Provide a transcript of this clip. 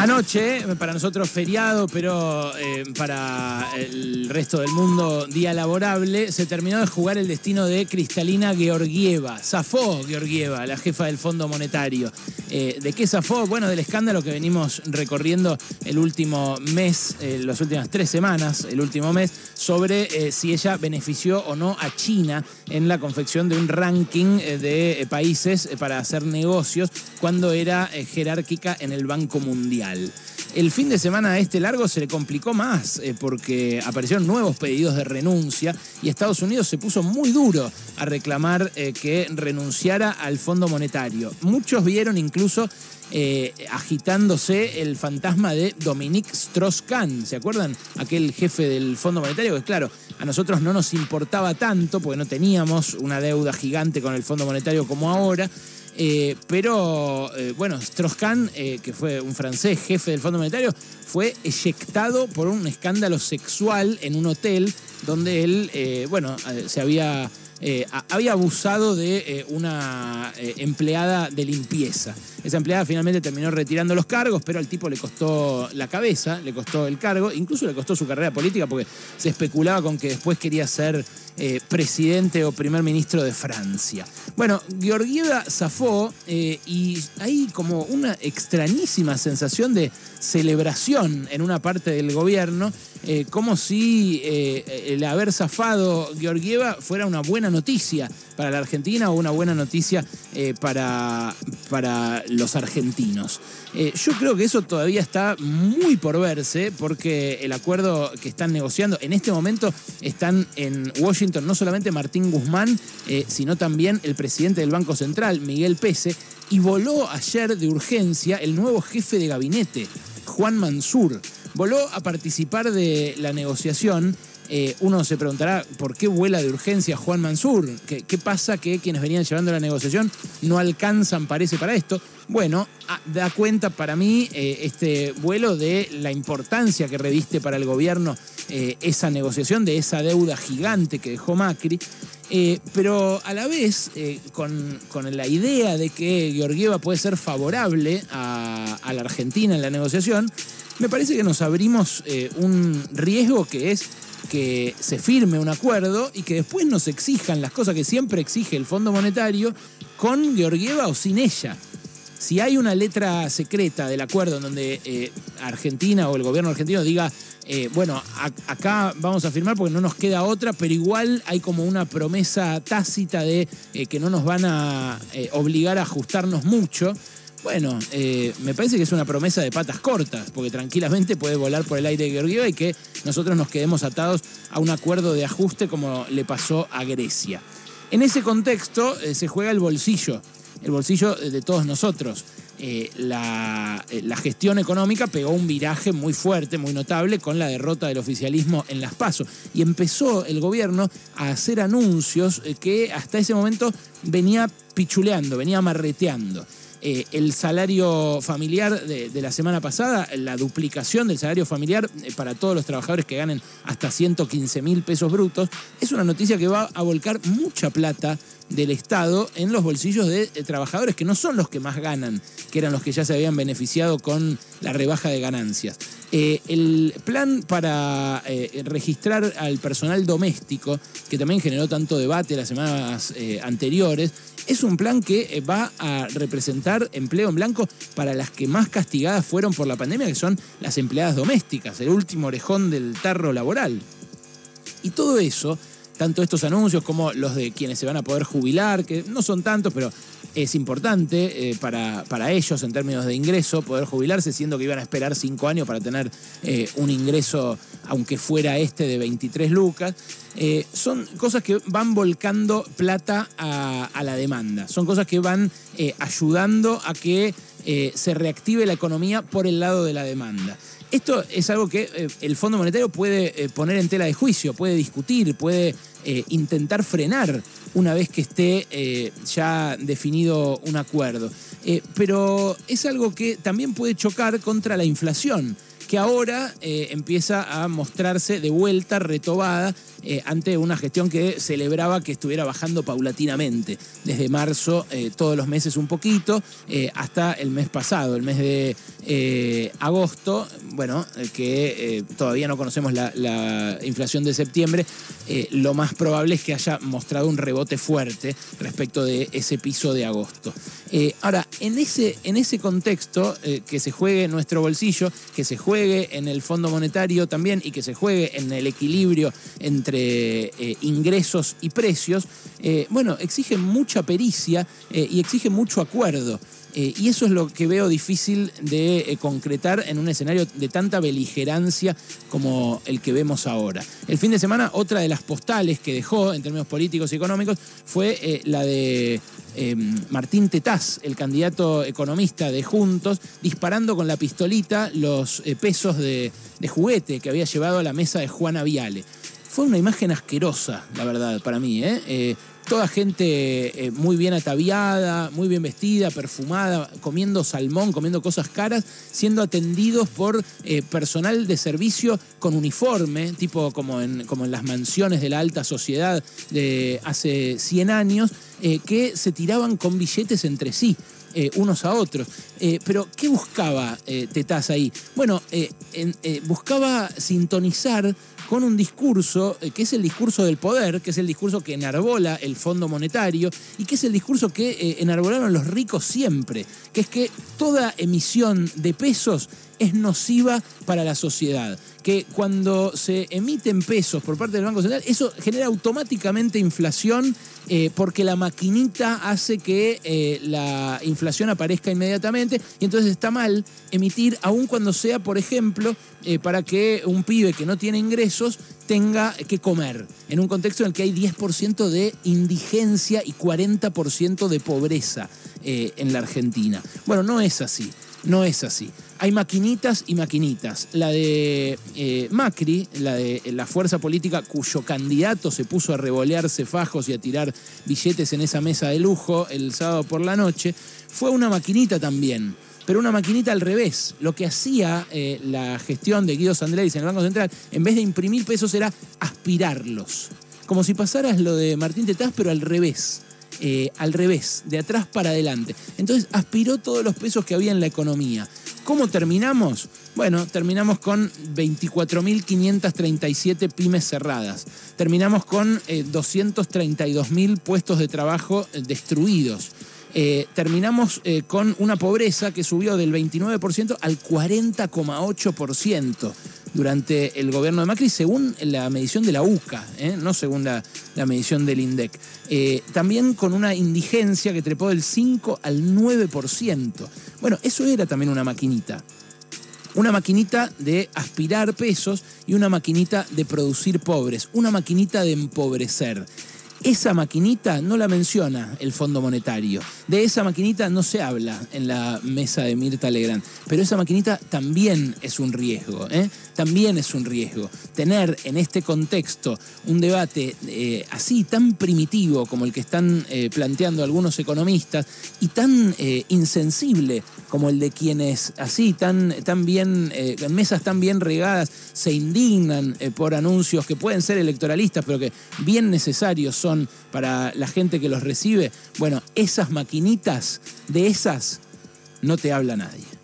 Anoche, para nosotros feriado, pero eh, para el resto del mundo día laborable, se terminó de jugar el destino de Cristalina Georgieva. Zafó Georgieva, la jefa del Fondo Monetario. Eh, ¿De qué zafó? Bueno, del escándalo que venimos recorriendo el último mes, eh, las últimas tres semanas, el último mes, sobre si ella benefició o no a China en la confección de un ranking de países para hacer negocios cuando era jerárquica en el Banco Mundial. El fin de semana este largo se le complicó más eh, porque aparecieron nuevos pedidos de renuncia y Estados Unidos se puso muy duro a reclamar eh, que renunciara al Fondo Monetario. Muchos vieron incluso eh, agitándose el fantasma de Dominique Strauss-Kahn. ¿Se acuerdan? Aquel jefe del Fondo Monetario que, claro, a nosotros no nos importaba tanto porque no teníamos una deuda gigante con el Fondo Monetario como ahora. Eh, pero eh, bueno, Strauss-Kahn, eh, que fue un francés jefe del Fondo Monetario, fue eyectado por un escándalo sexual en un hotel donde él, bueno, se había eh, había abusado de eh, una eh, empleada de limpieza. Esa empleada finalmente terminó retirando los cargos, pero al tipo le costó la cabeza, le costó el cargo, incluso le costó su carrera política porque se especulaba con que después quería ser presidente o primer ministro de Francia. Bueno, Georgieva zafó y hay como una extrañísima sensación de celebración en una parte del gobierno, como si el haber zafado Georgieva fuera una buena noticia para la Argentina o una buena noticia eh, para, para los argentinos. Eh, yo creo que eso todavía está muy por verse porque el acuerdo que están negociando en este momento están en Washington no solamente Martín Guzmán, eh, sino también el presidente del Banco Central, Miguel Pese, y voló ayer de urgencia el nuevo jefe de gabinete, Juan Mansur. Voló a participar de la negociación eh, uno se preguntará por qué vuela de urgencia Juan Mansur. ¿Qué, pasa que quienes venían llevando la negociación no alcanzan, parece, para esto? Bueno, ah, da cuenta para mí eh, este vuelo de la importancia que reviste para el gobierno eh, esa negociación, de esa deuda gigante que dejó Macri. Pero a la vez, con, la idea de que Georgieva puede ser favorable a, la Argentina en la negociación, me parece que nos abrimos un riesgo que es que se firme un acuerdo y que después nos exijan las cosas que siempre exige el Fondo Monetario con Georgieva o sin ella. Si hay una letra secreta del acuerdo en donde eh, Argentina o el gobierno argentino diga, eh, bueno, acá vamos a firmar porque no nos queda otra, pero igual hay como una promesa tácita de eh, que no nos van a obligar a ajustarnos mucho, bueno, me parece que es una promesa de patas cortas, porque tranquilamente puede volar por el aire de Georgieva y que nosotros nos quedemos atados a un acuerdo de ajuste como le pasó a Grecia. En ese contexto se juega el bolsillo, el bolsillo de todos nosotros. Eh, la, gestión económica pegó un viraje muy fuerte, muy notable, con la derrota del oficialismo en las PASO. Y empezó el gobierno a hacer anuncios que hasta ese momento venía pichuleando, venía marreteando. Eh, el salario familiar de, la semana pasada, la duplicación del salario familiar eh, para todos los trabajadores que ganen hasta 115 mil pesos brutos, es una noticia que va a volcar mucha plata del Estado en los bolsillos de, trabajadores que no son los que más ganan, que eran los que ya se habían beneficiado con la rebaja de ganancias. Eh, el plan para eh, registrar al personal doméstico, que también generó tanto debate las semanas eh, anteriores, es un plan que va a representar empleo en blanco para las que más castigadas fueron por la pandemia, que son las empleadas domésticas, el último orejón del tarro laboral. Y todo eso tanto estos anuncios como los de quienes se van a poder jubilar, que no son tantos, pero es importante eh, para, para, ellos en términos de ingreso poder jubilarse, siendo que iban a esperar cinco años para tener eh, un ingreso, aunque fuera este de 23 lucas. Eh, son cosas que van volcando plata a, a la demanda, son cosas que van ayudando a que se reactive la economía por el lado de la demanda. Esto es algo que eh, el Fondo Monetario puede eh, poner en tela de juicio, puede discutir, puede eh, intentar frenar una vez que esté ya definido un acuerdo. pero es algo que también puede chocar contra la inflación que ahora empieza a mostrarse de vuelta retobada ante una gestión que celebraba que estuviera bajando paulatinamente, desde marzo todos los meses un poquito, hasta el mes pasado, el mes de agosto, bueno, que todavía no conocemos la, inflación de septiembre, lo más probable es que haya mostrado un rebote fuerte respecto de ese piso de agosto. ahora, en ese, en ese contexto, que se juegue en nuestro bolsillo, que se juegue en el Fondo Monetario también y que se juegue en el equilibrio entre eh, ingresos y precios, eh, bueno, exige mucha pericia eh, y exige mucho acuerdo. Y eso es lo que veo difícil de concretar en un escenario de tanta beligerancia como el que vemos ahora. El fin de semana, otra de las postales que dejó en términos políticos y económicos fue la de Martín Tetaz, el candidato economista de Juntos, disparando con la pistolita los pesos de, juguete que había llevado a la mesa de Juana Viale. Fue una imagen asquerosa, la verdad, para mí. ¿eh? eh toda gente eh, muy bien ataviada, muy bien vestida, perfumada, comiendo salmón, comiendo cosas caras, siendo atendidos por eh, personal de servicio con uniforme, tipo como en, como en las mansiones de la alta sociedad de hace 100 años, que se tiraban con billetes entre sí. Unos a otros. pero, ¿qué buscaba Tetaz ahí? Bueno, buscaba sintonizar con un discurso eh, que es el discurso del poder, que es el discurso que enarbola el Fondo Monetario y que es el discurso que eh, enarbolaron los ricos siempre, que es que toda emisión de pesos es nociva para la sociedad. Que cuando se emiten pesos por parte del Banco Central, eso genera automáticamente inflación eh, porque la maquinita hace que eh, la inflación aparezca inmediatamente y entonces está mal emitir, aun cuando sea, por ejemplo, eh, para que un pibe que no tiene ingresos tenga que comer, en un contexto en el que hay 10% de indigencia y 40% de pobreza en la Argentina. Bueno, no es así. No es así. Hay maquinitas y maquinitas. La de eh, Macri, la de la fuerza política cuyo candidato se puso a revolearse fajos y a tirar billetes en esa mesa de lujo el sábado por la noche, fue una maquinita también. Pero una maquinita al revés. Lo que hacía eh, la gestión de Guido Sandleris en el Banco Central, en vez de imprimir pesos, era aspirarlos. Como si pasaras lo de Martín Tetaz, pero al revés. Eh, al revés, de atrás para adelante. Entonces aspiró todos los pesos que había en la economía. ¿Cómo terminamos? Bueno, terminamos con 24.537 pymes cerradas. Terminamos con 232.000 eh, puestos de trabajo eh, destruidos. terminamos con una pobreza que subió del 29% al 40,8% durante el gobierno de Macri, según la medición de la UCA, ¿eh? no según la, medición del INDEC. Eh, también con una indigencia que trepó del 5 al 9%. Bueno, eso era también una maquinita. Una maquinita de aspirar pesos y una maquinita de producir pobres, una maquinita de empobrecer. Esa maquinita no la menciona el Fondo Monetario. De esa maquinita no se habla en la mesa de Mirta Legrand. Pero esa maquinita también es un riesgo. ¿eh? También es un riesgo. Tener en este contexto un debate eh, así tan primitivo como el que están eh, planteando algunos economistas y tan insensible como el de quienes así, tan, tan bien, en mesas tan bien regadas, se indignan por anuncios que pueden ser electoralistas, pero que bien necesarios para la gente que los recibe, bueno, esas maquinitas, de esas no te habla nadie.